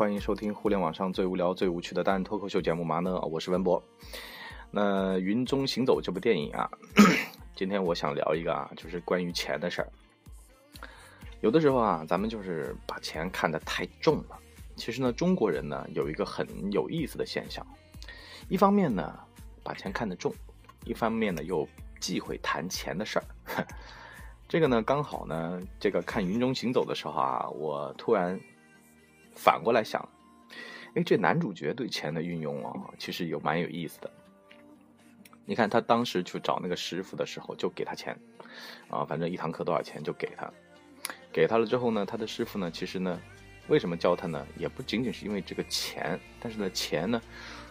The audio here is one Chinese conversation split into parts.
欢迎收听互联网上最无聊、最无趣的单人脱口秀节目《嘛呢》，我是文博。那《云中行走》这部电影啊，今天我想聊一个啊，就是关于钱的事儿。有的时候啊，咱们就是把钱看得太重了。其实呢，中国人呢有一个很有意思的现象，一方面呢把钱看得重，一方面呢又忌讳谈钱的事儿。这个呢刚好呢，这个看《云中行走》的时候啊，我突然。反过来想，哎，这男主角对钱的运用啊，其实有蛮有意思的。你看他当时去找那个师傅的时候，就给他钱，啊，反正一堂课多少钱就给他，给他了之后呢，他的师傅呢，其实呢，为什么教他呢？也不仅仅是因为这个钱，但是呢，钱呢，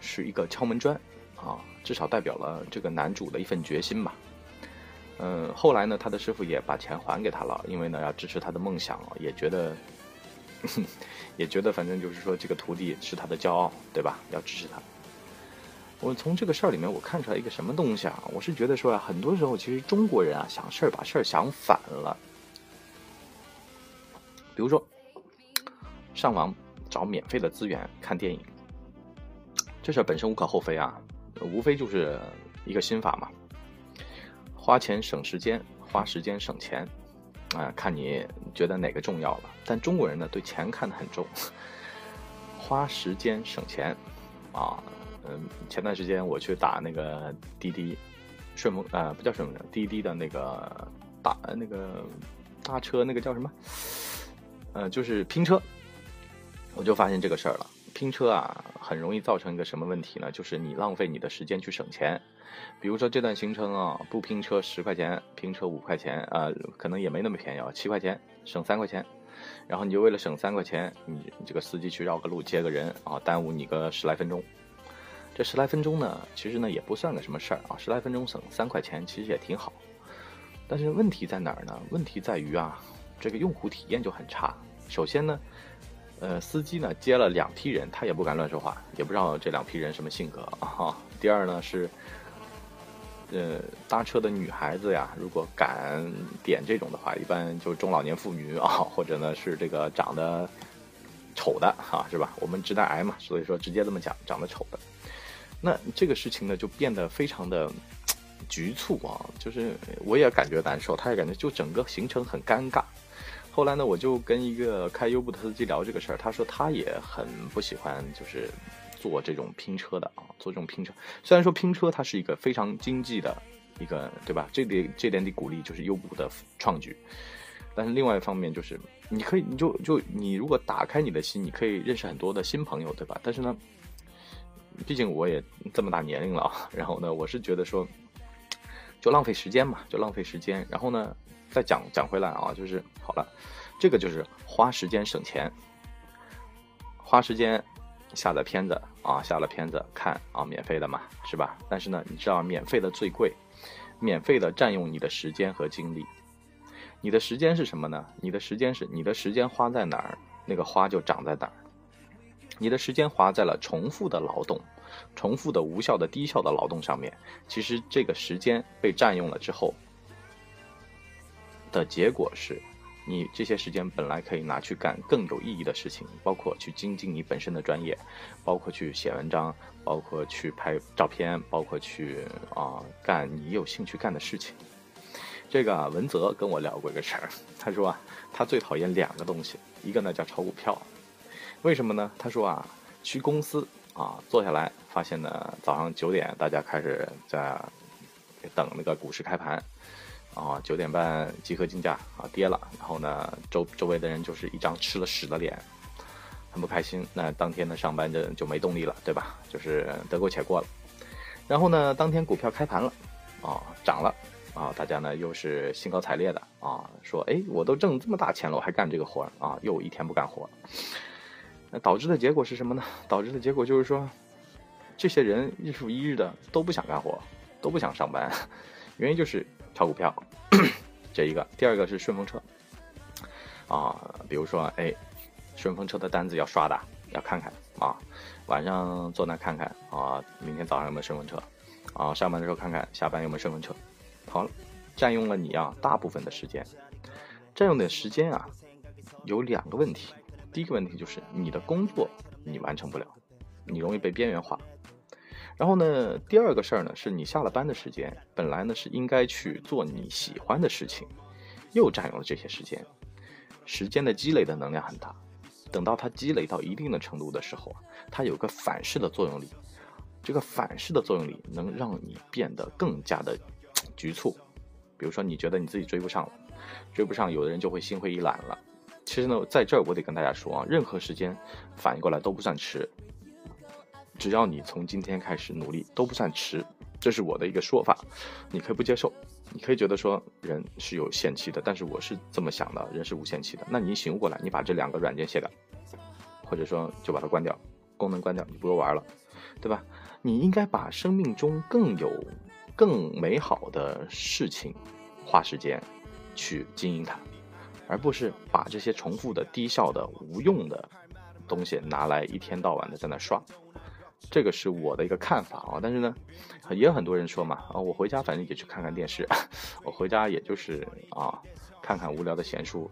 是一个敲门砖，啊，至少代表了这个男主的一份决心吧。嗯，后来呢，他的师傅也把钱还给他了，因为呢，要支持他的梦想，也觉得。也觉得反正就是说，这个徒弟是他的骄傲，对吧？要支持他。我从这个事儿里面，我看出来一个什么东西啊？我是觉得说啊，很多时候其实中国人啊想事儿把事儿想反了。比如说，上网找免费的资源看电影，这事儿本身无可厚非啊，无非就是一个心法嘛，花钱省时间，花时间省钱。啊，看你觉得哪个重要了。但中国人呢，对钱看得很重，花时间省钱，啊，嗯，前段时间我去打那个滴滴，顺丰啊，不叫顺丰车，滴滴的那个大那个大车，那个叫什么？呃，就是拼车，我就发现这个事儿了。拼车啊，很容易造成一个什么问题呢？就是你浪费你的时间去省钱。比如说这段行程啊，不拼车十块钱，拼车五块钱啊，可能也没那么便宜啊，七块钱省三块钱。然后你就为了省三块钱，你这个司机去绕个路接个人啊，耽误你个十来分钟。这十来分钟呢，其实呢也不算个什么事儿啊，十来分钟省三块钱，其实也挺好。但是问题在哪儿呢？问题在于啊，这个用户体验就很差。首先呢。呃，司机呢接了两批人，他也不敢乱说话，也不知道这两批人什么性格啊。第二呢是，呃，搭车的女孩子呀，如果敢点这种的话，一般就中老年妇女啊，或者呢是这个长得丑的啊，是吧？我们直男癌嘛，所以说直接这么讲，长得丑的。那这个事情呢就变得非常的局促啊，就是我也感觉难受，他也感觉就整个行程很尴尬。后来呢，我就跟一个开优步的司机聊这个事儿，他说他也很不喜欢，就是做这种拼车的啊，做这种拼车。虽然说拼车它是一个非常经济的一个，对吧？这点这点得鼓励，就是优步的创举。但是另外一方面就是，你可以，你就就你如果打开你的心，你可以认识很多的新朋友，对吧？但是呢，毕竟我也这么大年龄了啊，然后呢，我是觉得说，就浪费时间嘛，就浪费时间。然后呢？再讲讲回来啊，就是好了，这个就是花时间省钱，花时间下载片子啊，下了片子看啊，免费的嘛，是吧？但是呢，你知道免费的最贵，免费的占用你的时间和精力。你的时间是什么呢？你的时间是你的时间花在哪儿，那个花就长在哪儿。你的时间花在了重复的劳动、重复的无效的低效的劳动上面，其实这个时间被占用了之后。的结果是，你这些时间本来可以拿去干更有意义的事情，包括去精进你本身的专业，包括去写文章，包括去拍照片，包括去啊干你有兴趣干的事情。这个文泽跟我聊过一个事儿，他说啊，他最讨厌两个东西，一个呢叫炒股票，为什么呢？他说啊，去公司啊坐下来，发现呢早上九点大家开始在等那个股市开盘。啊，九点半集合竞价啊，跌了，然后呢，周周围的人就是一张吃了屎的脸，很不开心。那当天的上班就就没动力了，对吧？就是得过且过了。然后呢，当天股票开盘了，啊，涨了，啊，大家呢又是兴高采烈的啊，说，哎，我都挣这么大钱了，我还干这个活啊，又一天不干活。那导致的结果是什么呢？导致的结果就是说，这些人日复一日的都不想干活，都不想上班，原因就是。炒股票，这一个；第二个是顺风车，啊，比如说，哎，顺风车的单子要刷的，要看看啊，晚上坐那看看啊，明天早上有没有顺风车，啊，上班的时候看看下班有没有顺风车，好了，占用了你啊大部分的时间，占用的时间啊有两个问题，第一个问题就是你的工作你完成不了，你容易被边缘化。然后呢，第二个事儿呢，是你下了班的时间，本来呢是应该去做你喜欢的事情，又占用了这些时间，时间的积累的能量很大。等到它积累到一定的程度的时候，它有个反噬的作用力，这个反噬的作用力能让你变得更加的局促。比如说，你觉得你自己追不上了，追不上，有的人就会心灰意懒了。其实呢，在这儿我得跟大家说啊，任何时间反应过来都不算迟。只要你从今天开始努力，都不算迟，这是我的一个说法，你可以不接受，你可以觉得说人是有限期的，但是我是这么想的，人是无限期的。那你醒悟过来，你把这两个软件卸掉，或者说就把它关掉，功能关掉，你不用玩了，对吧？你应该把生命中更有、更美好的事情花时间去经营它，而不是把这些重复的、低效的、无用的东西拿来一天到晚的在那刷。这个是我的一个看法啊，但是呢，也有很多人说嘛，啊，我回家反正也去看看电视，我回家也就是啊，看看无聊的闲书，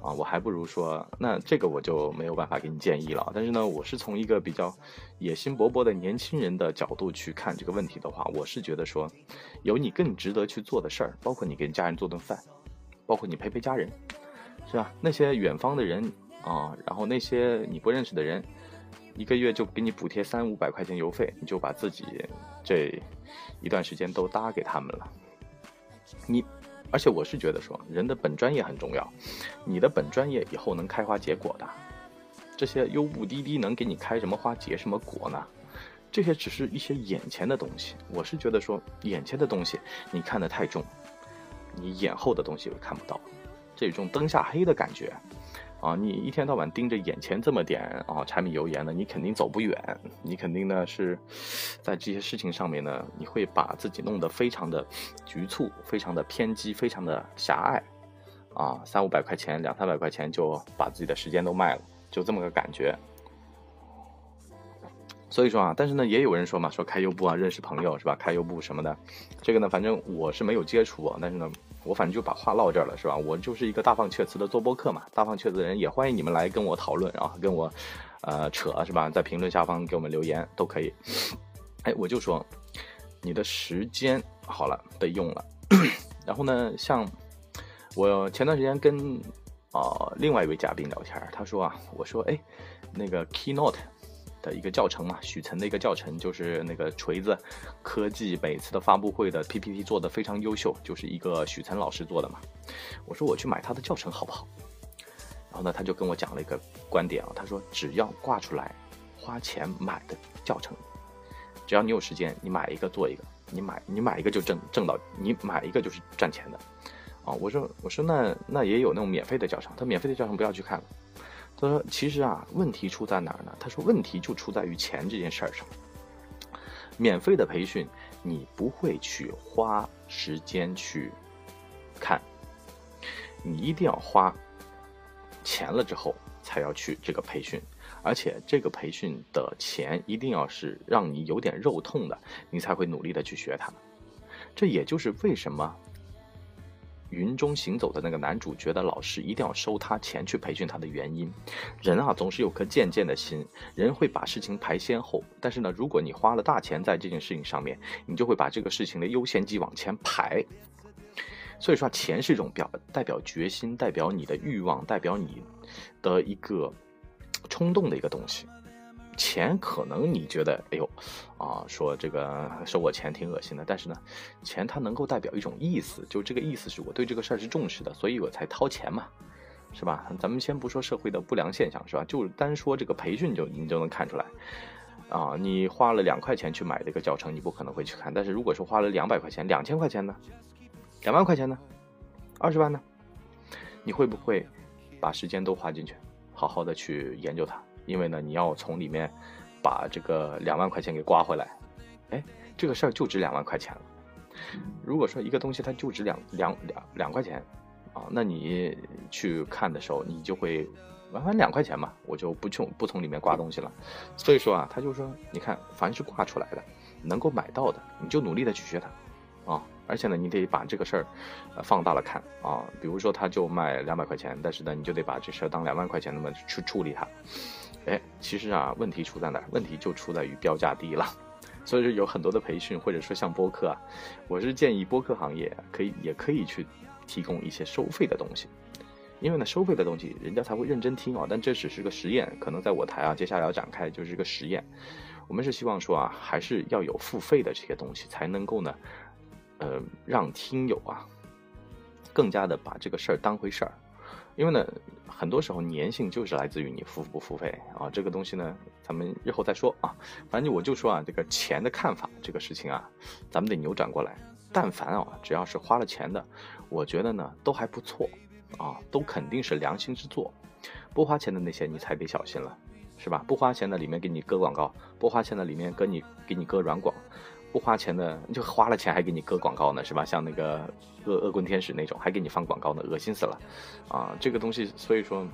啊，我还不如说，那这个我就没有办法给你建议了。但是呢，我是从一个比较野心勃勃的年轻人的角度去看这个问题的话，我是觉得说，有你更值得去做的事儿，包括你给家人做顿饭，包括你陪陪家人，是吧？那些远方的人啊，然后那些你不认识的人。一个月就给你补贴三五百块钱邮费，你就把自己这一段时间都搭给他们了。你，而且我是觉得说，人的本专业很重要，你的本专业以后能开花结果的。这些优步滴滴能给你开什么花结什么果呢？这些只是一些眼前的东西。我是觉得说，眼前的东西你看得太重，你眼后的东西又看不到，这种灯下黑的感觉。啊，你一天到晚盯着眼前这么点啊柴米油盐的，你肯定走不远。你肯定呢是在这些事情上面呢，你会把自己弄得非常的局促，非常的偏激，非常的狭隘。啊，三五百块钱，两三百块钱就把自己的时间都卖了，就这么个感觉。所以说啊，但是呢，也有人说嘛，说开优步啊，认识朋友是吧？开优步什么的，这个呢，反正我是没有接触，但是呢。我反正就把话唠这儿了，是吧？我就是一个大放厥词的做播客嘛，大放厥词的人也欢迎你们来跟我讨论，然后跟我，呃，扯，是吧？在评论下方给我们留言都可以。哎，我就说，你的时间好了被用了，然后呢，像我前段时间跟啊另外一位嘉宾聊天，他说啊，我说哎，那个 Keynote。的一个教程嘛，许晨的一个教程，就是那个锤子科技每次的发布会的 PPT 做的非常优秀，就是一个许晨老师做的嘛。我说我去买他的教程好不好？然后呢，他就跟我讲了一个观点啊，他说只要挂出来花钱买的教程，只要你有时间，你买一个做一个，你买你买一个就挣挣到，你买一个就是赚钱的啊。我说我说那那也有那种免费的教程，他免费的教程不要去看了。他说：“其实啊，问题出在哪儿呢？他说问题就出在于钱这件事儿上。免费的培训，你不会去花时间去看，你一定要花钱了之后才要去这个培训，而且这个培训的钱一定要是让你有点肉痛的，你才会努力的去学它。这也就是为什么。”云中行走的那个男主角的老师一定要收他钱去培训他的原因，人啊总是有颗贱贱的心，人会把事情排先后。但是呢，如果你花了大钱在这件事情上面，你就会把这个事情的优先级往前排。所以说，钱是一种表代表决心、代表你的欲望、代表你的一个冲动的一个东西。钱可能你觉得，哎呦，啊，说这个收我钱挺恶心的，但是呢，钱它能够代表一种意思，就这个意思是我对这个事儿是重视的，所以我才掏钱嘛，是吧？咱们先不说社会的不良现象，是吧？就单说这个培训，就你就能看出来，啊，你花了两块钱去买这个教程，你不可能会去看，但是如果说花了两百块钱、两千块钱呢，两万块钱呢，二十万呢，你会不会把时间都花进去，好好的去研究它？因为呢，你要从里面把这个两万块钱给刮回来，哎，这个事儿就值两万块钱了。如果说一个东西它就值两两两两块钱啊，那你去看的时候，你就会完完两块钱嘛，我就不从不从里面刮东西了。所以说啊，他就说，你看，凡是挂出来的，能够买到的，你就努力的去学它，啊。而且呢，你得把这个事儿，呃，放大了看啊。比如说，他就卖两百块钱，但是呢，你就得把这事儿当两万块钱那么去处理它。哎，其实啊，问题出在哪儿？问题就出在于标价低了。所以说，有很多的培训，或者说像播客啊，我是建议播客行业可以也可以去提供一些收费的东西。因为呢，收费的东西人家才会认真听啊。但这只是个实验，可能在我台啊，接下来要展开就是个实验。我们是希望说啊，还是要有付费的这些东西，才能够呢。呃，让听友啊，更加的把这个事儿当回事儿，因为呢，很多时候粘性就是来自于你付不付费啊。这个东西呢，咱们日后再说啊。反正我就说啊，这个钱的看法这个事情啊，咱们得扭转过来。但凡啊，只要是花了钱的，我觉得呢，都还不错啊，都肯定是良心之作。不花钱的那些，你才得小心了，是吧？不花钱的里面给你割广告，不花钱的里面给你给你割软广。不花钱的，就花了钱还给你割广告呢，是吧？像那个恶恶棍天使那种，还给你放广告呢，恶心死了，啊，这个东西，所以说，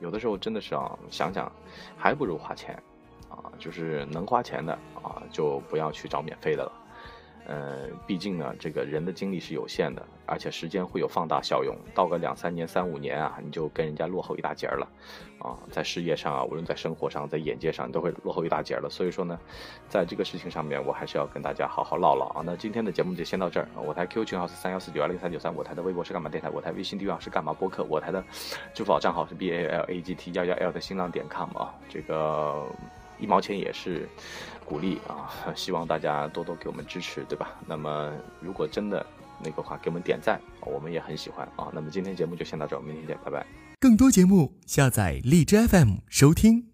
有的时候真的是啊，想想，还不如花钱，啊，就是能花钱的啊，就不要去找免费的了。呃，毕竟呢，这个人的精力是有限的，而且时间会有放大效用。到个两三年、三五年啊，你就跟人家落后一大截儿了，啊，在事业上啊，无论在生活上、在眼界上，你都会落后一大截了。所以说呢，在这个事情上面，我还是要跟大家好好唠唠啊。那今天的节目就先到这儿。我台 QQ 群号是三幺四九二零三九三，我台的微博是干嘛电台，我台微信订阅号是干嘛播客，我台的支付宝账号是 B A L A G T 幺幺 L 的新浪点 com 啊，这个。一毛钱也是鼓励啊！希望大家多多给我们支持，对吧？那么如果真的那个话，给我们点赞，我们也很喜欢啊！那么今天节目就先到这，明天见，拜拜。更多节目下载荔枝 FM 收听。